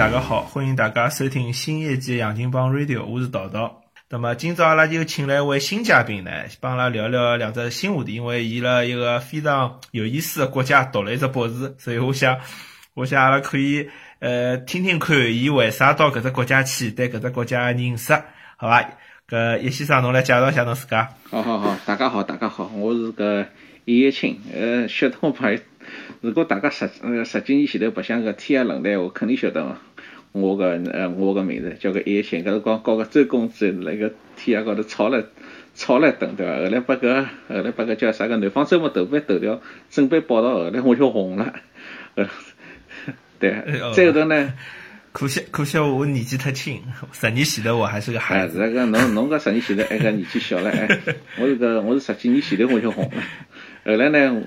大家好，欢迎大家收听新一季《杨金帮 Radio》，我是道道。那么今朝阿拉就请来一位新嘉宾呢，帮阿拉聊聊两只新话题。因为伊辣一个非常有意思的国家读了一只博士，所以我想，我想阿拉可以呃听听看伊为啥到搿只国家去，对搿只国家认识，好伐？搿叶先生，侬来介绍一下侬自家。好好好，大家好，大家好，我是搿叶叶青，呃，晓得我朋友。如果大家十呃十几年前头白相个天涯论坛，我肯定晓得我个呃我个名字叫个叶青，搿辰光搞个周公子辣个天涯高头吵了吵了一顿，对伐？后来把搿后来把搿叫啥个南方周末头版头条准备报道，后来我就红了，呃，对，再后头呢？可惜可惜我年纪太轻，十年前头我还是个孩子。是个侬侬搿十年前头还个年纪小了哎，我是个我是十几年前头我就红了，后来呢？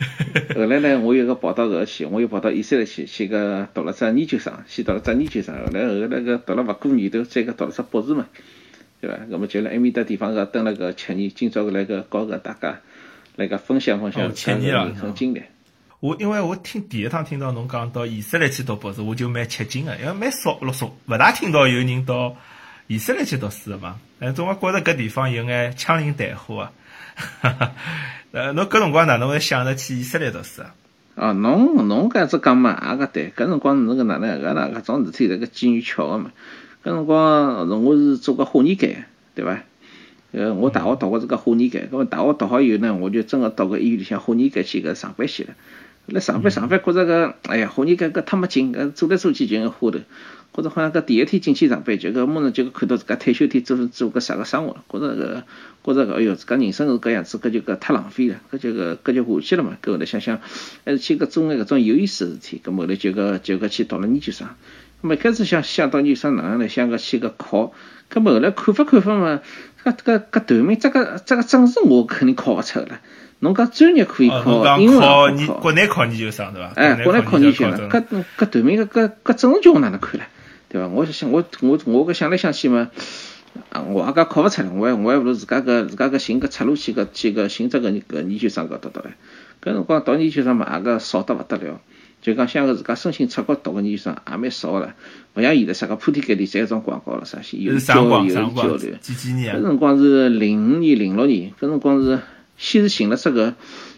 后来呢，我又个跑到搿去，我又跑到以色列去，去个读了只研究生，先读了只研究生，后来后来个读了勿过年头，再个读了只博士嘛，对伐？那么就辣埃面搭地方个蹲了个七年，今朝个来个搞个大家来个分享分享七年人生经历。我因为我听第一趟听到侬讲到以色列去读博士，我就蛮吃惊个，因为蛮少，老少，勿大听到有人到以色列去读书个嘛。但总归觉着搿地方有眼枪林弹火啊。哈 哈呃，侬搿辰光哪能会想着去以色列读书啊？哦，侬侬搿样子讲嘛，也搿对。搿辰光侬搿哪能搿哪搿种事体迭个机缘巧合嘛。搿辰光我是做个化验监，对伐？呃，我大学读个是个化验监，搿么大学读好以后呢，我就真个到个医院里向化验监去搿上班去了。来上班上班，觉着搿哎呀，化验监搿太没劲，搿做来做去就个花头。觉着好像搿第一天进去上班，就搿马上就看到自家退休天做做搿啥个生活了，觉着搿觉着搿哎哟，自家人生是搿样子，搿就搿太浪费了，搿就搿搿就下去了嘛。搿后来想想，还是去搿做眼搿种有意思个事体。搿后来就搿就搿去读了研究生。咾么开始想想到研究生哪能来，想搿去搿考。搿么后来看法看法嘛，搿搿搿段名这个这个证书我肯定考勿出了。侬讲专业可以考，英文考，国内考研究生对伐？哎，国内考研究生，搿搿段名搿搿搿证书叫我哪能看唻？对伐？我想我我我搿想来想去嘛，啊，我也搿考勿出来，我还我还勿如自家搿自家搿寻个出路去搿去搿寻只搿搿研究生搿读读唻。搿辰光读研究生嘛，也搿少得勿得了，就讲想个自家申请出国读个研究生也蛮少个了，勿像现在啥个铺天盖地侪种广告了啥些，有交流有交流。几几年？搿辰光是零五年零六年，搿辰光是先是寻了只个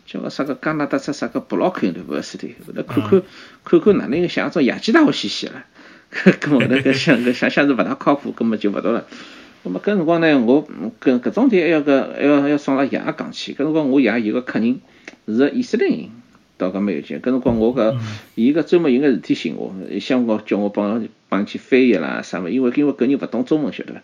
叫个啥个加拿大只啥个布洛克 university，后来看看看看哪能个像种野鸡大学兮兮了。搿么那个想个想想是勿大靠谱，根本就勿读了。那么搿辰光呢，我搿搿种题还要搿还要还要送拉爷讲去。搿辰光我爷有个客人是个以色列人，到搿没有劲。搿辰光我搿伊搿专门有眼事体寻我，想我叫我帮帮去翻译啦啥物，因为因为搿人勿懂中文晓得伐？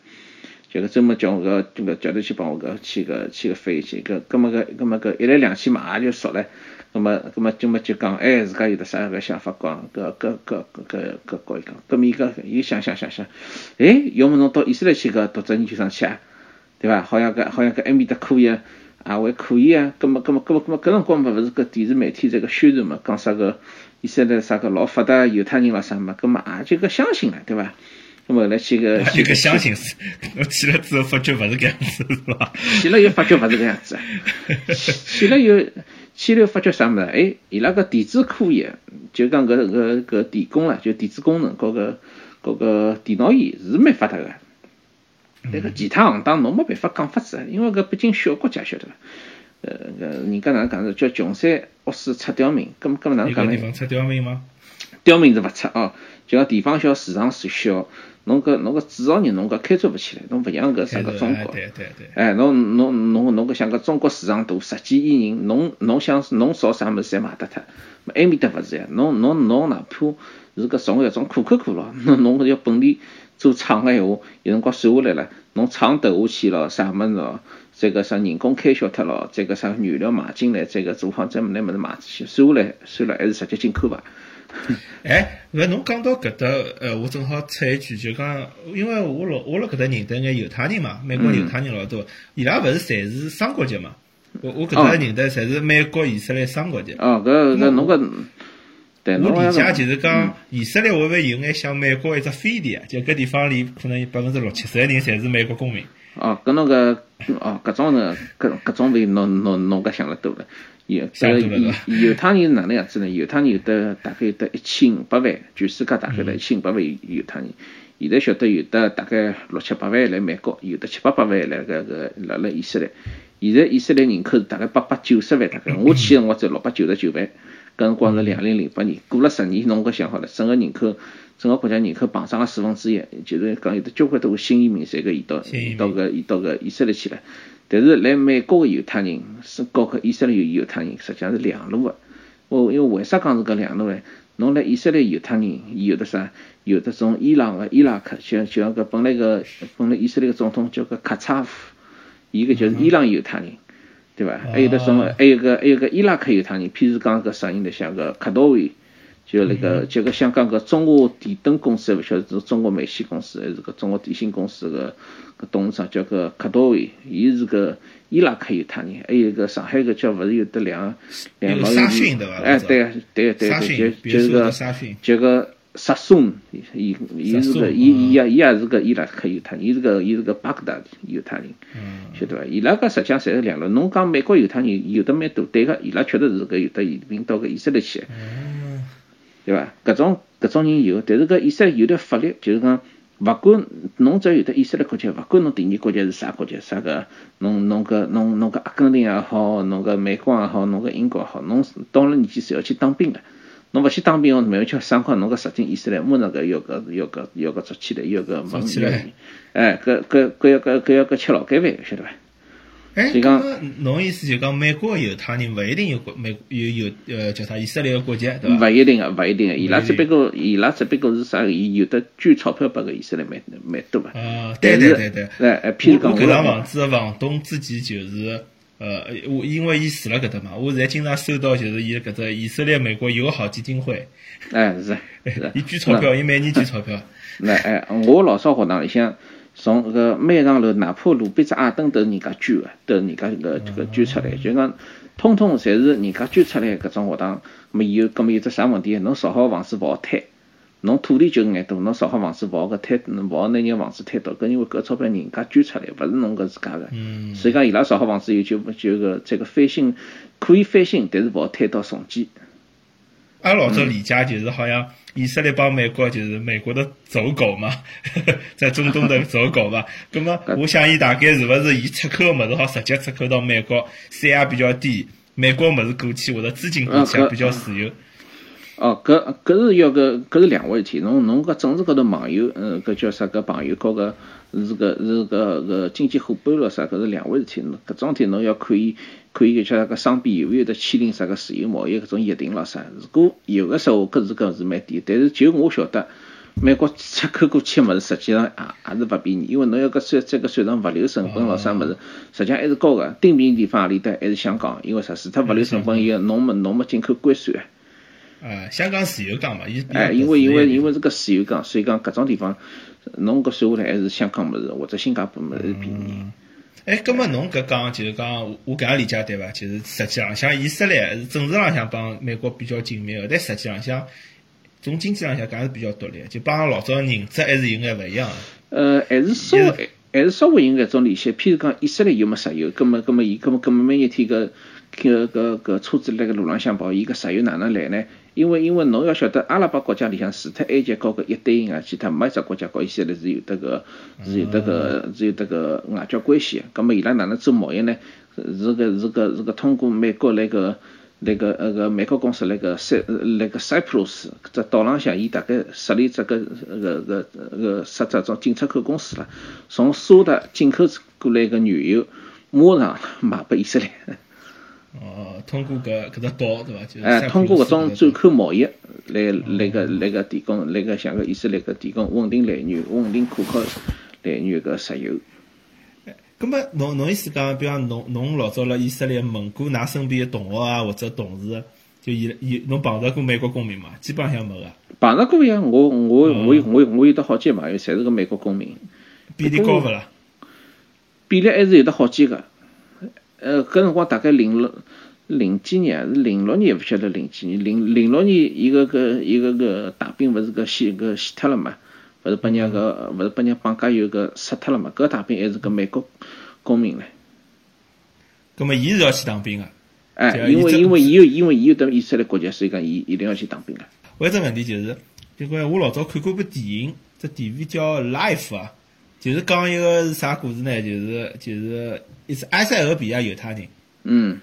就搿专门叫我搿这个叫头去帮我搿去搿去搿翻译去。搿搿么搿搿么搿一来两去嘛也就熟了。咁么，咁么，就么就讲，哎，自家有得啥个想法讲，搿搿搿搿搿讲一讲。咁伊搿伊想想想想，哎，要么侬到以色列去搿读只研究生去啊，对伐？好像搿好像搿埃面搭可以啊，也还可以啊。咁么咁么咁么咁么，搿辰光嘛勿是搿电视媒体在搿宣传嘛，讲啥个以色列啥个老发达犹太人咾啥嘛，咁么也就搿相信了，对伐？咁么后来去个去搿相信是，我去了之后发觉勿是搿样子，是伐？去了又发觉勿是搿样子，去了又。去了发觉啥物事？哎，伊拉个电子科学，就讲搿搿搿电工啦，就电子工程，搞个搞个电脑业是蛮发达个。但个其他行当侬没办法讲法子，因为搿毕竟小国家晓得伐？呃，搿人家哪能讲是叫穷山恶水出刁民，搿么搿么哪能讲呢？地方出刁民吗？刁民是勿出哦，就讲地方小，市场是小。侬搿侬搿制造业侬搿开拓勿起来，侬勿像搿啥个中国，对对对，哎，侬侬侬侬搿像搿中国市场大，十几亿人，侬侬想侬造啥物事侪卖得脱，埃面搭勿是呀，侬侬侬哪怕是搿从一种可口可乐，侬 侬要本地做厂个闲话，有辰光算下来了，侬厂投下去了，啥物事哦，再搿啥人工开销脱了，再搿啥原料买进来，再搿做好再拿物事卖出去，算下来算了还是直接进口伐？哎，搿侬讲到搿搭，呃，我正好插一句，就讲，因为我老我辣搿搭认得眼犹太人嘛，美国犹太人老多，伊拉勿是侪是双国籍嘛？我我搿搭认得侪是美国、以色列双国籍。哦，搿搿侬搿，对，我理解就是讲，以色列会勿会有眼像美国一只飞地啊？就搿地方里可能有百分之六七十个人侪是美国公民。哦，搿侬搿哦，搿种呢，搿搿种味侬侬侬搿想了多了。有搿个犹犹太人是哪能样子呢？犹太人有的大概有得一千五百万，全世界大概得一千五百万犹太人。现在晓得有的大概六七百万来美国，有的七八百万来个个辣辣以色列。现在以色列人口是大概八百九十万，大概我去个辰光才六百九十九万。搿辰光是两零零八年，过了十年，侬搿想好了，整个人口，整个国家人口膨胀了四分之一，就是讲有的交关多个新移民侪搿移到移到搿移到搿以色列去了。但是来美国个犹太人是搞搿以色列犹犹太人，实际上是两路个。哦，因为为啥讲是搿两路呢？侬来以色列犹太人有的啥？有的从伊朗个伊拉克，像就像搿本来个本来以色列个总统叫个卡扎夫，伊个就是伊朗犹太人，对伐？还有的从还有个还有个伊拉克犹太人，譬如讲搿啥人呢？像个卡多维，就那个就个香港个中华电灯公司，勿晓得是中国煤气公司还是个中国电信公司个个董事长叫个卡多维，伊是个伊拉克犹太人。还有个上海个叫勿是有得两两老有名？哎，对对对对，就就是个就个。沙松，伊伊是个，伊伊也伊也是个伊拉克犹太人，伊是个伊是个巴格达犹太人，晓得伐？伊拉个实际上侪是两路。侬讲美国犹太人有的蛮多，对个，伊拉确实是个有的移民到搿以色列去，对伐？搿种搿种人有，但是搿以色列有的法律就是讲，勿管侬只要有的以色列国籍，勿管侬第二国籍是啥国籍，啥个侬侬搿侬侬搿阿根廷也好，侬搿美国也好，侬搿英国也好，侬到了年纪是要去当兵个。侬勿去当兵，慢慢吃三块，侬搿入进以色列，马上搿要搿要搿要搿做起来，要搿问起来，哎，搿搿搿要搿搿要搿吃劳改饭，晓得伐？哎，讲侬意思就讲美国犹太人勿一定有国美有有呃叫啥以色列个国籍，对伐？勿一定个，勿一定个，伊拉只不过伊拉只不过是啥？伊有的捐钞票拨个以色列蛮蛮多个。啊，对对对对。哎，譬如讲，搿幢房子个房东自己就是。呃，我因为伊住辣搿搭嘛，我现在经常收到就是伊搿只以色列美国友好基金会，哎是是，伊捐钞票，伊每年捐钞票。那哎，我老早学堂里向从搿个每幢楼，哪怕路边只矮凳都是人家捐个，都是人家搿个这个捐出来，就讲通通侪是人家捐出来搿种学堂。咾么有，搿么有只啥问题？侬造好房子勿好推。侬土地就眼多，侬造好房子勿好个推，勿好拿人房子推倒，搿因为搿钞票人家捐出来，勿是侬搿自家个。嗯。所以讲伊拉造好房子以后就就搿这个翻新可以翻新，但是勿好推到重建。阿老早理解就是好像以色列帮美国就是美国的走狗嘛，在中东的走狗嘛。那么我想伊大概是勿是伊出口个物事好直接出口到美国，税也比较低，美国物事过去或者资金过去也比较自由。哦，搿搿是要搿搿是两回事体。侬侬搿政治高头朋友，嗯，搿叫啥？搿朋友高个是搿是个搿经济伙伴咯啥？搿是两回事体。搿种体侬要可以可以叫啥个双边有没有得签订啥个自由贸易搿种协定咯啥？如果有个时候，搿是搿是蛮低。但是就我晓得，美国出口过去物事，实际上也也是勿便宜，因为侬要搿算这个算上物流成本咯啥物事，实际上还是高个。顶便宜地方何里搭？还是香港，因为啥？除脱物流成本以外，侬没侬没进口关税。香港自由港嘛，哎，因为因为因为是个自由港，所以讲搿种地方，侬搿算下来还是香港物事或者新加坡物事便宜。哎，葛末侬搿讲就是讲，我搿样理解对伐？就是实际浪向以色列是政治浪向帮美国比较紧密个，但实际浪向从经济浪向讲是比较独立，就帮老早认知还是有眼勿一样。呃，还是稍微还是稍微有眼种联系。譬如讲以色列有没石油？葛末葛末伊葛末葛末每一天搿搿搿搿车子辣盖路浪向跑，伊搿石油哪能来呢？因为因为侬要晓得，阿拉伯国家里向除脱埃及搞个一对一啊，其他没一只国家搞以色列是有得个是有得个是有得个外交关系。咁么伊拉哪能做贸易呢？是个是个是个通过美国那个那个那个美国公司那个塞那个 Cyprus 只岛浪向，伊大概设立这个个个个设这种进出口公司了，从沙特进口过来个原油，马上卖拨以色列。哦，通过搿搿只岛对伐？就哎，通过搿种转口贸易来来个来个提供来个像个以色列个提供稳定来源、稳定可靠来源个石油。哎，葛末侬侬意思讲，比方侬侬老早辣以色列问过㑚身边个同学啊或者同事，就伊伊侬碰着过美国公民嘛？基本上没个。碰着过呀，我我我我我有得好几个朋友，侪是个美国公民。比例高勿啦？比例还是有得好几个。呃，搿辰光大概零六零几年是零六年，勿晓得零几年，零零六年伊个个伊个个大兵勿是个死个死脱了嘛？勿勿是拨人个勿是拨人绑架以后搿杀脱了嘛？搿大兵还是搿美国公民唻。葛末伊是要去当兵个。哎，因为因为伊有因为伊有得以色列国籍，所以讲伊一定要去当兵个。我有只问题就是，就讲我老早看过部电影，只电影叫《Life》啊，就是讲一个是啥故事呢？就是就是一是埃塞俄比亚犹太人。嗯。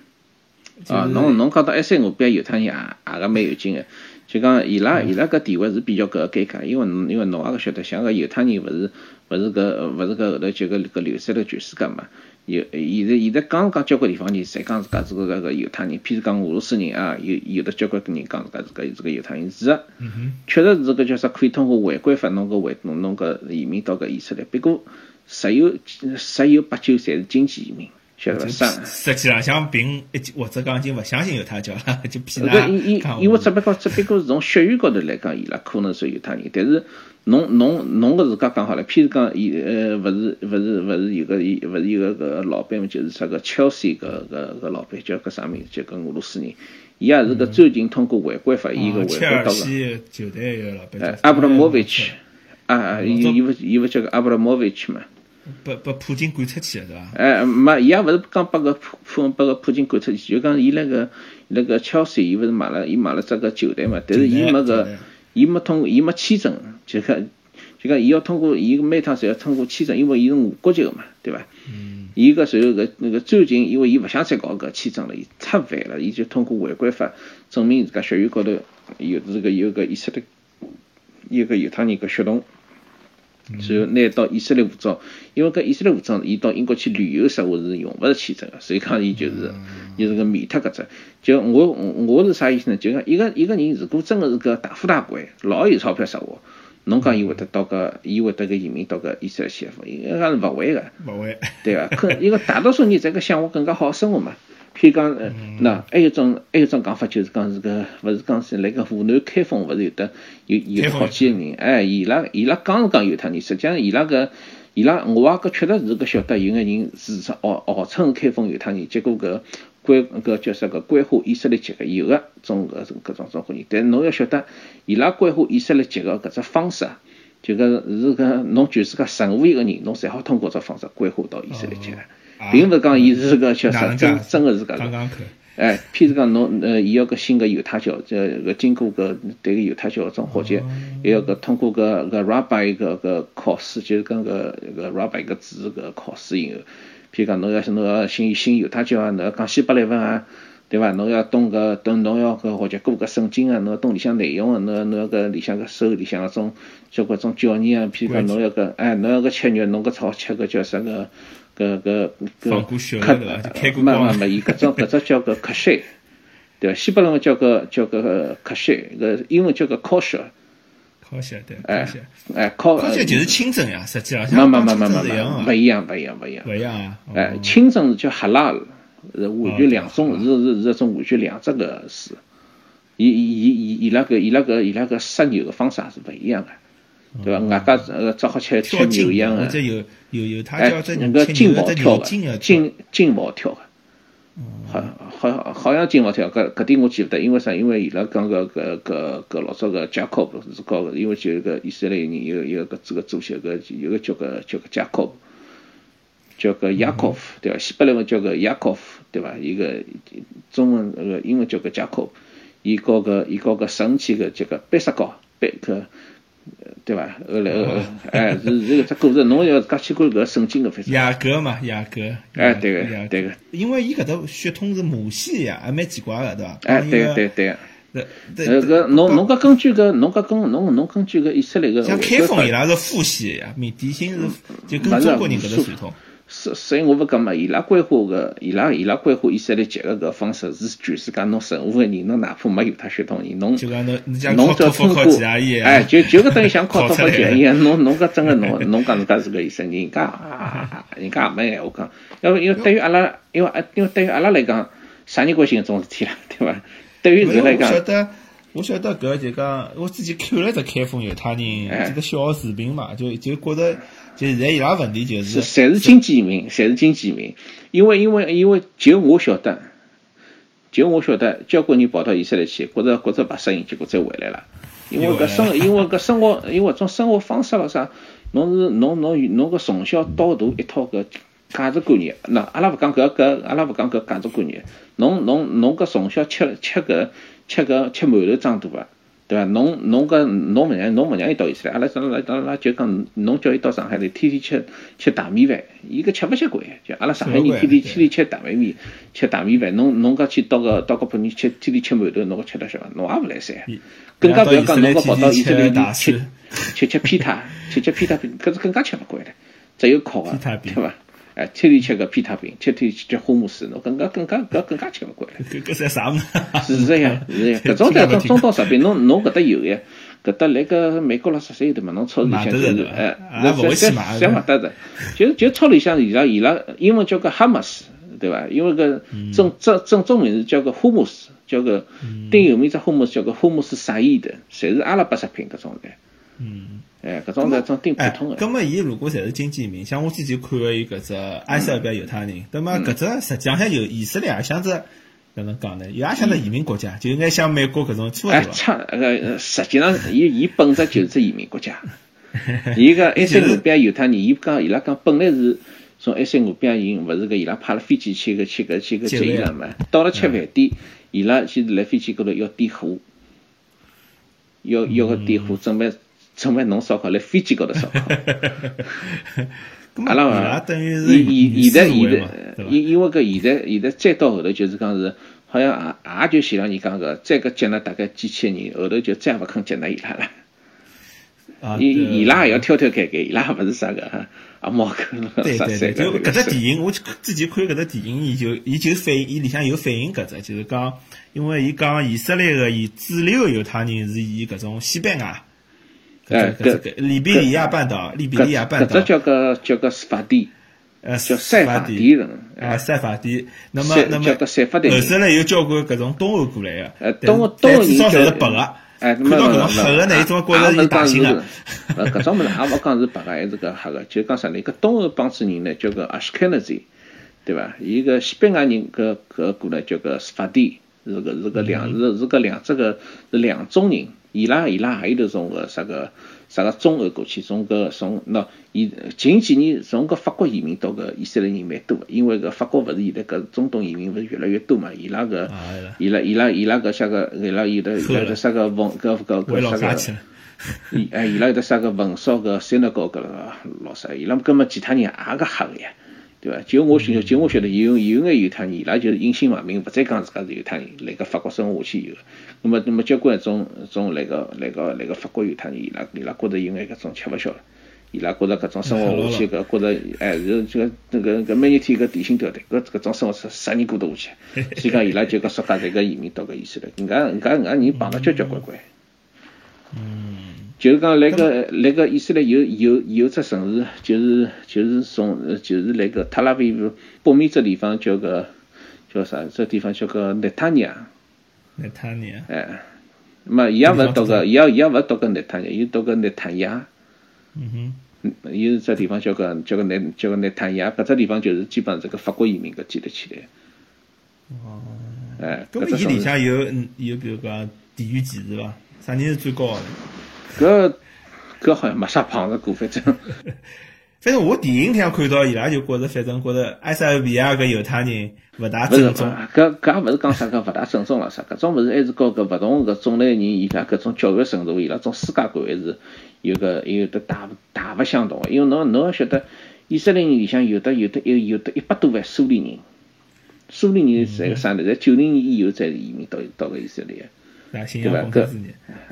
啊，侬侬讲到埃塞俄比亚犹太人也也个蛮有劲个。就讲伊拉伊拉搿地位是比较搿尴尬，因为因为侬也个晓得，像个犹太人勿是勿是搿勿是搿后头就搿搿流散了全世界嘛。有现在现在讲讲交关地方人侪讲自家是个搿个犹太人，譬如讲俄罗斯人啊，有有的交关个人讲自家是搿是个犹太人，是个，确实是搿叫啥可以通过回归法弄搿回弄弄搿移民到搿以色列，不过十有十有八九侪是经济移民。晓得伐？实际上，像并一或者讲已经勿相信犹太教了，就骗他。因因因为只不过只不过是从血缘高头来讲，伊拉可能是犹太人。但是侬侬侬个自家讲好了，譬如讲，伊呃，勿是勿是勿是有个伊勿是有个个老板嘛，就是啥个 Chelsea 个个个老板叫个啥名字？叫个俄罗斯人，伊也是个最近通过回归法，伊个回归到个。球队个老板。阿布拉莫维奇，啊，伊伊勿伊勿叫个阿布拉莫维奇嘛？把把普京赶出去是伐？哎，没，伊也勿是讲把个普普把个普京赶出去，就讲伊那个那个切尔西，伊勿是买了，伊买了只个球队嘛，但是伊没个，伊没通，伊没签证，就讲就讲伊要通过，伊每趟侪要通过签证，因为伊是无国籍个嘛，对伐？嗯。伊个随后个那个最近，因为伊勿想再搞搿签证了，伊太烦了，伊就通过违规法证明自家血缘高头有这个有个以色列，有个犹太人个血统。然后拿到以色列护照，因为搿以色列护照，伊到英国去旅游实话是用勿着签证个，所以讲伊就是，伊是个免脱搿只。就我我是啥意思呢？就讲一个一个人如果真个是个大富大贵，老有钞票实话，侬讲伊会得到个，伊会得个移民到个以色列去，应该是勿会个。勿会。对伐？可因为大多数人在搿想活更加好生活嘛。譬如讲，那还有种还有种讲法，就是讲是个，勿是讲是那个湖南开封，勿是有的有有好几个人，哎，伊拉伊拉讲是讲犹太人，实际上伊拉个伊拉我也搿确实是搿晓得，有个人是号号称开封犹太人，结果搿关搿叫啥个关乎以色列籍个有个种搿种搿种种人，但侬要晓得，伊拉关乎以色列籍个搿只方式，就搿是搿侬就是个任何一个人，侬侪好通过只方式关乎到以色列籍个。并勿是讲伊是个叫啥真真个是搿个，哎，譬如讲侬呃，伊要个新个犹太教，这个经过个对个犹太教种学习，还要个通过个个 rabbi 个个考试，就是跟个个 rabbi 个字个考试以后，譬如讲侬要是侬要信信犹太教啊，侬要讲希伯来文啊，对伐？侬要懂个懂侬要个学习过个圣经啊，侬要懂里向内容啊，侬要侬要搿里向个收里向个种交关种教义啊，譬如讲侬要搿哎，侬要搿吃肉，侬个好吃个叫啥个？搿搿搿克没没没，伊搿种搿只叫个克什，对伐？西伯文叫个叫个克什，搿英文叫个 kosher。kosher 对，哎哎，kosher 就是清真呀，实际上没没没没没没，勿一样勿一样勿一样。勿一样啊！哎，清真是叫哈拉，是完全两种，是是是一种完全两只个事。伊伊伊伊伊拉个伊拉个伊拉个杀牛个方式是勿一样个。对伐？外加呃，只好吃吃牛一样的，哎，那个金毛跳个，金金毛跳个，好，好，好像金毛跳，搿搿点我记勿得，因为啥？因为伊拉讲个搿搿搿老早个贾科布是搞个，因为就一个以色列人有有个这个主席搿有个叫个叫个贾科布，叫个雅科夫，对伐？西伯来文叫个雅科夫，对伐？一个中文那个英文叫个贾科布，伊搞个伊搞个神奇个这个贝萨高贝克。对伐？后来后，哎，是是个只故事，侬要讲起过搿圣经个非常。雅各嘛，雅各。哎，对个，对个。因为伊搿搭血统是母系呀，还蛮奇怪个，对伐？哎，对个对对。呃，搿侬侬搿根据搿侬搿根侬侬根据搿以色列个。像开封伊拉是父系呀，缅甸星是就跟中国人搿个传统。所所以我勿讲嘛，伊拉规划个，伊拉伊拉规划以色列结个搿方式是全世界侬任何个人，侬哪怕没犹太血统人，侬侬只要通过，哎，就就搿等于像考托福一样，侬侬搿真个侬侬讲自家是个以色列人，家人家也没闲话讲，因为因为对于阿拉，因为因为对于阿拉来讲，啥人关心搿种事体啦，对伐？对于人来讲，我晓得，我晓得搿就讲，我之前看了只开封犹太人这个小视频嘛，就就觉得。就现在伊拉问题就是，侪是经济移民，侪是经济移民。因为因为因为就我晓得，就我晓得，交关人跑到以色列去，觉着觉着白适应，结果再回来了。因为搿生，因为搿生活，因为种生活方式咾啥，侬是侬侬侬搿从小到大一套搿价值观念，那阿拉勿讲搿搿，阿拉勿讲搿价值观念，侬侬侬搿从小吃吃搿吃搿吃馒头长大个。对伐？侬侬搿侬勿让侬勿让伊到以色列，阿拉阿拉阿拉就讲，侬叫伊到上海来，天天吃吃大米饭，伊搿吃勿习惯。就阿拉上海人天天天天吃大米面，吃大米饭，侬侬搿去到个到个北京吃天天吃馒头，侬搿吃得消，侬也勿来三。更加勿要讲侬搿跑到以色列里吃吃吃披萨，吃吃披萨饼，搿是更加吃勿惯了。只有烤个，对伐？哎，天天吃个披萨饼，天天吃火姆斯，侬更加更加搿更加吃勿惯了。搿搿是啥物事？是这样，是这样。搿种在种中东食品，侬侬搿搭有呀？搿搭来个美国佬，十三有的嘛？侬超市里向就是，哎，那侪侪勿得的。就就超里向伊拉伊拉英文叫个哈姆斯，对伐？因为搿正正正宗名字叫个火姆斯，叫个顶有名只火姆斯叫个火姆斯沙伊的，侪是阿拉伯食品搿种的。嗯。哎，搿种是种顶普通的。哎，搿么伊如果侪是经济移民，像我之前看个伊搿只埃塞俄比亚犹太人，那么搿只实际上像有以色列也像只搿能讲呢，也像只移民国家，就应该像美国搿种差勿多。哎，差个实际上伊 伊本质就是只移民国家。伊个埃塞俄比亚犹太人，伊讲伊拉讲本来是从埃塞俄比亚人，勿是搿伊拉派了飞机去搿去搿去搿接伊拉嘛？到了吃饭店，伊拉先是来飞机高头要点火，要要个点火准备。准备弄烧烤，来飞机高头烧烤。阿拉嘛，现现现在现在，因因为搿现在现在再到后头就是讲是，好像也也就像让你讲个，再搿接纳大概几千人，后头就再也勿肯接纳伊拉了。伊伊拉也要挑挑拣拣，伊拉勿是啥个哈，阿毛个啥对就搿只电影，我之前看搿只电影，伊就伊就反映，伊里向有反映搿只，就是讲，因为伊讲以色列个伊主流个犹太人是以搿种西班牙。哎，搿利比里亚半岛，利比里亚半岛，搿只叫个叫个斯法蒂，呃，叫塞法蒂人，啊，塞法蒂。那么，那么，后头来有交关搿种东欧过来个，呃，东欧东欧至少侪是白个，哎，看到搿种黑个呢，一种觉着是大型个，呃，搿种物事也勿讲是白个，还是搿黑个，就讲啥呢？搿东欧帮子人呢，叫个阿什凯纳兹，对伐？伊个西班牙人搿搿过来叫个斯法蒂，是个是个两是是个两只个是两种人。伊拉伊拉还有头从个啥个啥个中欧过去，从个从喏，伊近几年从个法国移民到个以色列人蛮多，因为个法国勿是现在搿中东移民勿是越来越多嘛？伊拉个伊拉伊拉伊拉搿啥个伊拉有的有的啥个文搿搿搿啥个，伊哎伊拉有的啥个文烧个三德高搿个老啥，伊拉根本其他人也个黑个呀。对伐？就我晓，就我晓得有有眼犹太人，伊拉就是隐姓埋名，勿再讲自家是犹太人，辣盖法国生活下去以后，那么那么交关种种辣盖辣盖辣盖法国犹太人，伊拉伊拉觉着有眼搿种吃勿消了，伊拉觉着搿种生活下去 搿觉着哎，就这个那个搿每日天搿提心吊胆，搿搿种生活是啥人过得下去？所以讲伊拉就搿说家这个移民到搿意思了，人家人家人家人碰到交交关关。嗯。就是讲，那个那个以色列有有有只城市，就是就是从就是那个特拉维夫北面这地方叫个叫啥？这地方叫个内塔尼亚。内塔尼亚。哎，嘛，伊也勿读个，伊也伊也勿读个内塔尼亚，伊读个内塔亚。嗯哼。伊是这地方叫个叫个内叫个内塔亚，搿只地方就是基本上这个法国移民搿建立起来。哦。哎。搿么伊里向有有比如讲地域歧视伐？啥人是最高的？搿搿好像没啥碰着过，反正 反正我电影里向看到伊拉就觉着，反正觉着埃塞俄比亚搿犹太人勿大正宗。搿搿也勿是讲啥个勿大正宗了啥，搿种物事还是告搿勿同搿种类人，伊拉搿种教育程度，伊拉种世界观还是有个有的大大勿相同。因为侬侬要晓得，以色列人里向有的有的有有的一百多万苏联人，苏联人是个啥呢？在九零年以后才移民到到个以色列。对伐？搿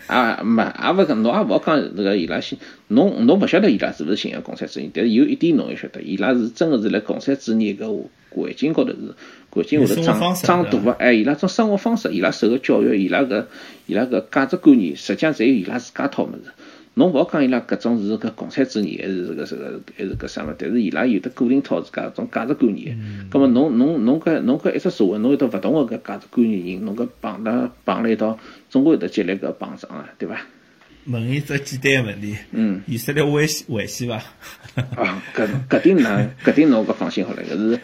啊，没，也勿讲，侬也勿好讲那个伊拉信，侬侬勿晓得伊拉是勿是信仰共产主义，但是有一点侬要晓得，伊拉是真个是辣共产主义搿环境高头是环境下头长长大个，哎，伊拉种生活方式，伊拉受个教育，伊拉搿伊拉搿价值观念，实际上侪有伊拉自家套物事。侬勿好讲伊拉搿种是搿共产主义，还是搿个这个还是搿啥物？但是伊拉有的固定套自家种价值观念。葛末侬侬侬搿侬搿一只社会，侬有得勿同个搿价值观念人，侬搿碰搭碰了一道，总归有得激烈个碰撞啊，对伐？问一只简单个问题，嗯，以色列危险危险伐？啊，搿搿点难，搿点侬搿放心好了，搿是，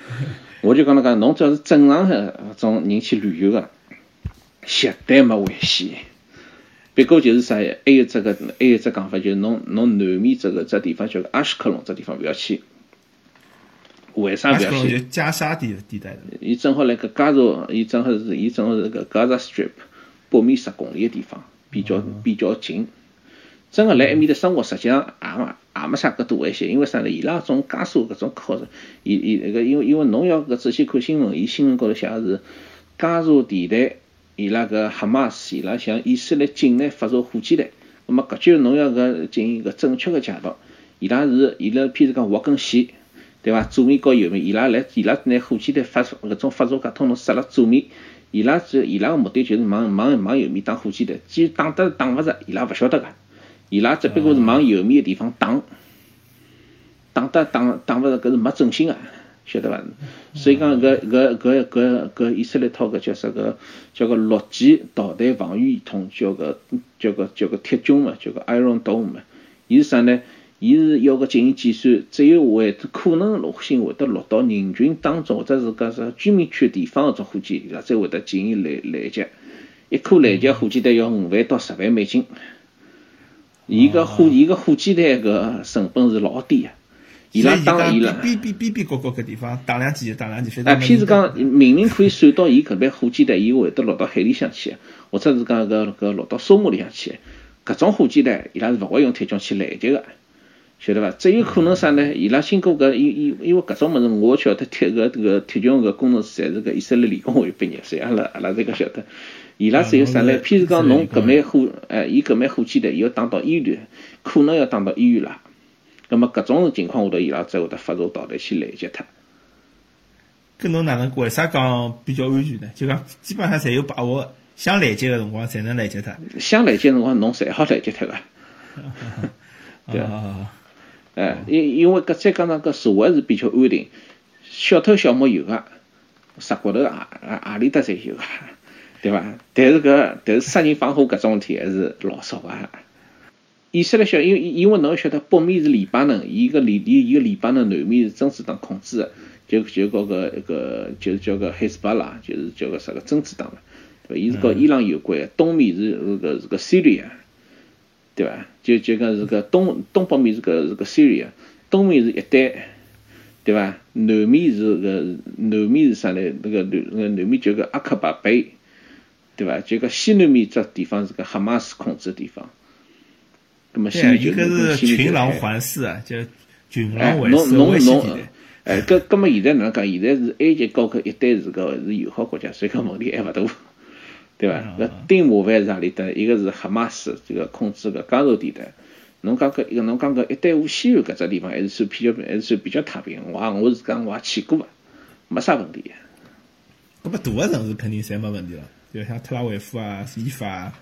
我就讲了讲，侬只要是正常个种人去旅游个，绝对没危险。别个就是啥，还有只个，还有只讲法，就是侬侬南面这个只地方叫阿什克隆，这地方不要去。为啥不要去？加沙地地带的。伊正好辣个加沙，伊正好是伊正好是个加沙 strip 北面十公里个地方，比较比较近。真个辣埃面搭生活，实际上也没也没啥个多危险，因为啥呢？伊拉种加沙搿种考察，伊伊那个因为因为侬要搿仔细看新闻，伊新闻高头写是加沙地带，伊拉个哈马斯伊拉向以色列境内发射火箭弹，那么搿就侬要搿进行个正确个解读，伊拉是伊拉譬如讲划根线。对伐？左面和右面，伊拉来，伊拉拿火箭弹发射搿种发射架统统塞辣左面，伊拉只伊拉个目的就是往往往右面打火箭弹，既然打得打勿着，伊拉勿晓得个，伊拉只不过是往右面个地方打，打得打打勿着，搿是没准心个，晓得伐？所以讲搿搿搿搿搿以色列套搿叫啥个？叫个陆基导弹防御系统，叫个叫个叫个铁军嘛，叫个 Iron Dome 嘛，伊是啥呢？伊是要个进行计算，只有会可能性会得落到人群当中，或者是讲啥居民区地方搿种火箭，伊拉才会得进行拦拦截。一颗拦截火箭弹要五万到十万美金。伊个火伊个火箭弹搿成本是老低个。伊拉当伊拉边边边边角角搿地方打两记就打两记。哎，譬如讲，明明可以算到伊搿边火箭弹，伊会得落到海里向去，或者是讲搿搿落到沙漠里向去。搿种火箭弹，伊拉是勿会用铁穹去拦截个。晓得伐？只有可能啥呢？伊拉经过搿因因因为搿种物事，我晓得铁搿迭个铁穹搿工程师侪是搿以色列理工学院毕业，所以阿拉阿拉这个晓得。伊拉只有啥呢？譬如讲，侬搿枚火，哎，伊搿枚火箭弹要打到医院，可能要打到医院啦。葛末搿种情况下头，伊拉才会得发射导弹去拦截它。搿侬哪能为啥讲比较安全呢？就讲基本上侪有把握，想拦截个辰光才能拦截它。想拦截辰光，侬侪好拦截它个。对啊。哎，因因为搿再加上搿社会是比较安定，小偷小摸有个，杀骨头啊啊阿里搭侪有个，对伐？但是搿但是杀人放火搿种事体还是老少个。以色列小，因为因为侬要晓得北面是黎巴嫩，伊个黎伊伊个黎巴嫩南面是真主党控制个，就就搞个一个就是叫个黑斯巴拉，就是叫个啥个真主党嘛，对伐？伊是搞伊朗有关，东面是是个是个叙利亚。对伐？就就讲是个东东北面是个是个叙利亚东面是一带，对伐？南面是个南面是啥呢？那个南那南面就个阿克巴贝，对伐？就个西南面这地方是个哈马斯控制的地方。那么西面就是群狼环视啊，就群狼环视围西地哎，搿搿么现在哪能讲？现在是埃及高科一带是个是友好国家，所以讲问题还勿大。对伐？搿顶麻烦是哪里搭？一个是哈马斯这个控制个加沙地带。侬讲搿一个，侬讲搿一带湖西岸搿只地方还是算比较还是算比较太平。我我是讲我也去过个，没啥问题。搿么大个城市肯定侪没问题了，就像特拉维夫啊、伊法啊。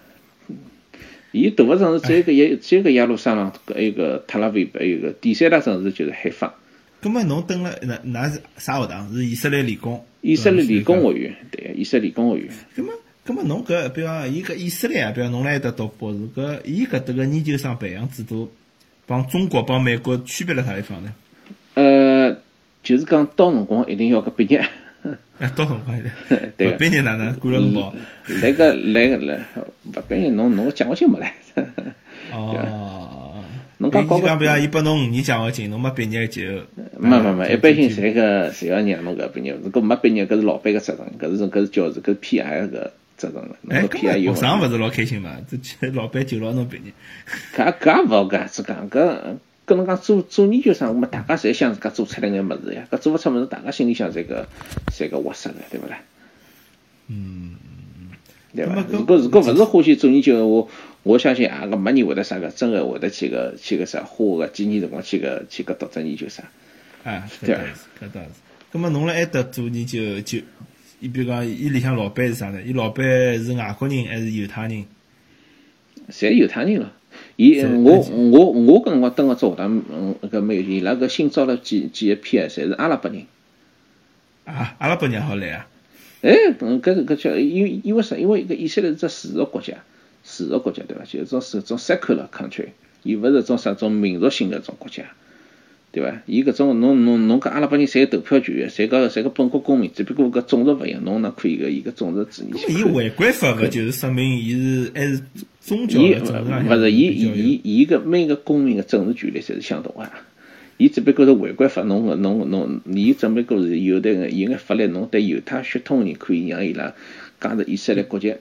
伊大个城市只有个耶，只有个耶路撒冷，还有个特拉维，还有个第三大城市就是海法。搿么侬登了那那是啥学堂？是以色列理工？以色列理工学院，对，以色列理工学院。搿么？咁么侬搿，比方伊搿以色列，比方侬辣埃搭读博士，搿伊搿搭个研究生培养制度，帮中国帮美国区别辣啥地方呢？呃，就是讲到辰光一定要搿毕业。哎，到辰光一定。对。毕业哪能？管了辰光。来个来个来，勿毕业侬侬奖学金没来。哦。侬讲高讲，比方伊拨侬五年奖学金，侬没毕业就。没没没，一般性侪个侪要让侬搿毕业，如果没毕业，搿是老板个责任，搿是搿是教授搿 P.I. 个。责任了，哎，学生勿是老开心嘛？这老板就让侬毕业，搿搿勿好搿子讲，搿搿侬讲做做研究生，我们大家侪想自家做出来眼物事呀，搿做勿出物事，大家心里向侪个侪个窝塞个，对勿啦？嗯，对伐？如果如果勿是欢喜做研究，个话我相信也个没人会得啥个，真个会得去个去个啥花个几年辰光去个去个读只研究生，啊，对伐？搿倒是。葛末侬辣埃搭做研究就？伊比如讲，伊里向老板是啥呢？伊老板是外国人还是犹太人？侪犹太人了。伊我我我跟我登个只学堂，嗯，搿没有，伊拉搿新招了几几一批，侪是阿拉伯人。啊，阿拉伯人好来啊？哎，搿搿叫因为因为啥？因为搿以色列是只世俗国家，世俗国家对伐？就是种是种 secular country，伊勿是种啥种民族性个种国家。对伐？伊搿种侬侬侬讲阿拉伯人侪有投票权，侪个侪个本国公民，只不过搿种族勿一样，侬哪可以搿伊搿种族主义？伊违规法搿就是说明伊是还是宗教勿是伊伊伊搿每个公民个政治权利侪是相同个。伊只不过是违规法，侬个侬侬，伊只不过是有的有眼法律，侬对犹太血统个人可以让伊拉加入以色列国籍。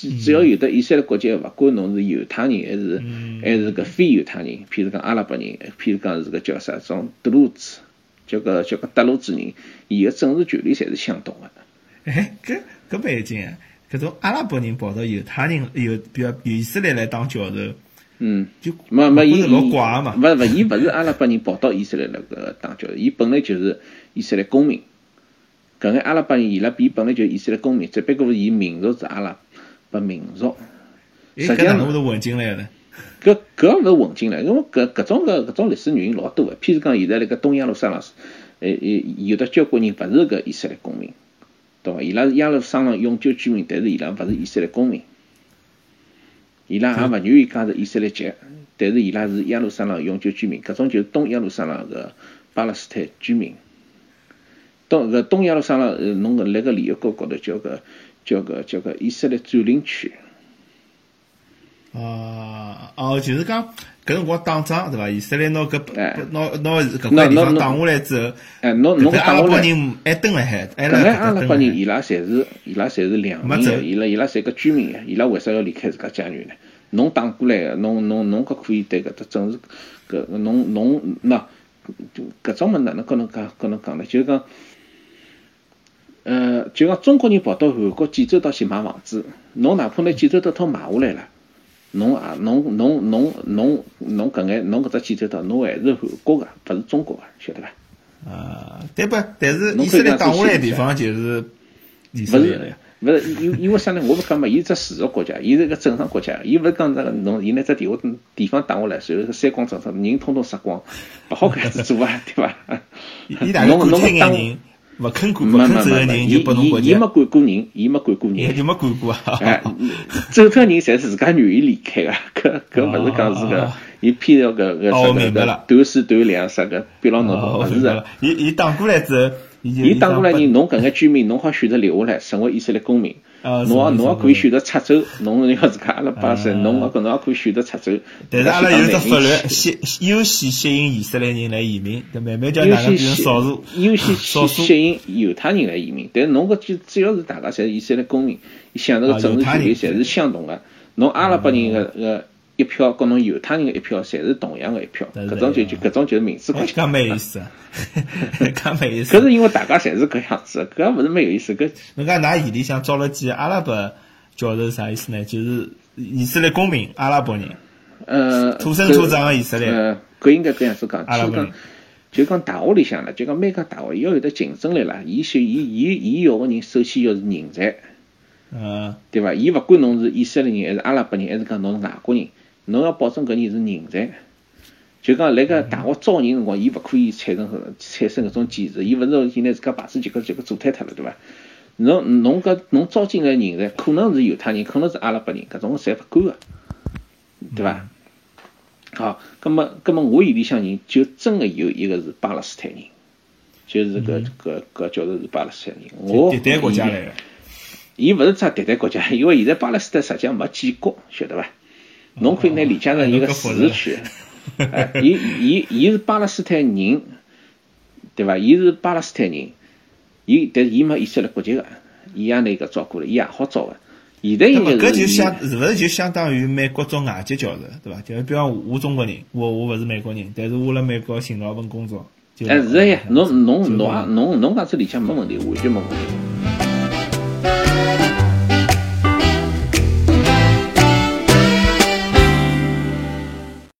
只只要有的以色列国籍，勿管侬是犹太人还是还是搿非犹太人，譬如讲阿拉伯人，譬如讲是个叫啥种德鲁兹，叫个叫个德鲁兹人，伊个政治权利侪是相同个。哎，搿搿蛮有劲啊！搿种阿拉伯人跑到犹太人有比较以色列来当教授，嗯，就没没，伊老怪个嘛。勿勿，伊勿是阿拉伯人跑到以色列来搿当教授，伊本来就是以色列公民。搿眼阿拉伯人伊拉伊本来就是以色列公民，只不过伊民族是阿拉伯民族。哎，实际上搿哪能混进来呢？搿搿勿是混进来，因为搿搿种搿搿种历史原因老多个。譬如讲，现在辣盖东耶路撒冷，呃呃，有的交关人勿是搿以色列公民，对伐？伊拉是耶路撒冷永久居民，但是伊拉勿是以色列公民，伊拉也勿愿意加入以色列籍，但是伊拉是耶路撒冷永久居民，搿种就是东耶路撒冷个巴勒斯坦居民。东搿东耶路撒冷，呃，侬搿辣搿联合国高头叫个叫个叫个以色列占领区。啊，哦，就是讲搿辰光打仗对伐？以色列拿搿哎拿拿搿块地拿拿方打下来之后，哎，侬侬搿阿拉伯打下来。人还蹲辣海，还搿辣眼阿拉伯人，伊拉侪是伊拉侪是两没走民的，伊拉伊拉侪个居民的，伊拉为啥要离开自家家园呢？侬打过来个，侬侬侬搿可以对搿搭政治搿侬侬那就搿种物哪能跟侬讲跟侬讲呢？就是讲，呃，就讲中国人跑到韩国济州岛去买房子，侬哪怕拿济州岛套买下来了。侬啊侬侬侬侬侬搿眼侬搿只济州岛，侬还是韩国个，勿是中国个，晓得伐？啊，对不？但是以以色列打下来地方就是以勿是色列了呀。勿是，因因为啥呢？我勿讲嘛，伊是只附属国家，伊是一个正常国家，伊勿是讲那个侬伊拿只地下地方打下来，随后三光政策，人统统杀光，勿好搿样子做啊，对伐？伊伊大概侬管脱眼侬当人，勿肯管，勿没肯走个没没人就拨侬国籍伊伊，没管过人，伊没管过人，伊就没管过哎啊。，走脱人侪是自家愿意离开个，搿搿勿是讲是哦个，伊偏要搿搿哦啥个明白了断水断粮啥个逼牢侬个，勿是的明白了。。伊伊打过来之后，伊打过来讲人，侬搿眼居民，侬好选择留下来，成为以色列公民。啊侬侬也可以选择出走，侬要自家阿拉巴塞，啊侬搿侬也可以选择出走。但是阿拉有只法律吸吸优先吸引以色列人来移民，搿慢慢叫大家变成少数，优先吸吸引犹太人来移民，但是侬搿就只要是大家侪是以色列公民，享受个政治权利侪是相同个。侬阿拉伯人个个一票，跟侬犹太人个一票，侪是同样个一票。搿种就就搿种就是民主国家。搿蛮有意思，搿蛮有意思。搿是因为大家侪是搿样子，搿也勿是蛮有意思。搿侬讲㑚县里向招了几个阿拉伯教授啥意思呢？就是以色列公民，阿拉伯人，呃，土生土长个以色列呃，搿应该搿样子讲，阿拉伯人。就讲大学里向了，就讲每家大学要有得竞争力啦。伊选伊伊伊要个人，首先要是人才，嗯，对伐？伊勿管侬是以色列人还是阿拉伯人，还是讲侬是外国人，侬要保证搿人是人才。就讲辣盖大学招人辰光，伊勿可以产生产生搿种歧视，伊勿是现在自家牌子就搿就搿做脱脱了，对伐？侬侬搿侬招进来人才，可能是犹太人，可能是阿拉伯人，搿种侪勿管个，对伐？好，葛末葛末我眼里向人就真个有一个是巴勒斯坦人，就是搿搿搿叫做是巴勒斯坦人。我迭代国家来个。伊勿是只迭代国家，因为现在巴勒斯坦实际上没建国，晓得伐？侬可以拿理解成一个自治区。哎，伊伊伊是巴勒斯坦人，对伐？伊是巴勒斯坦人，伊但是伊没以色列国籍个，伊也拿搿照顾了，伊也好招个。现在应该搿就相是勿是就相当于美国招外籍教授，对伐？就比方我我中国人，我我勿是美国人，但是我辣美国寻到份工作。就哎是个呀，侬侬就侬也侬侬讲这理解没问题，完全没问题。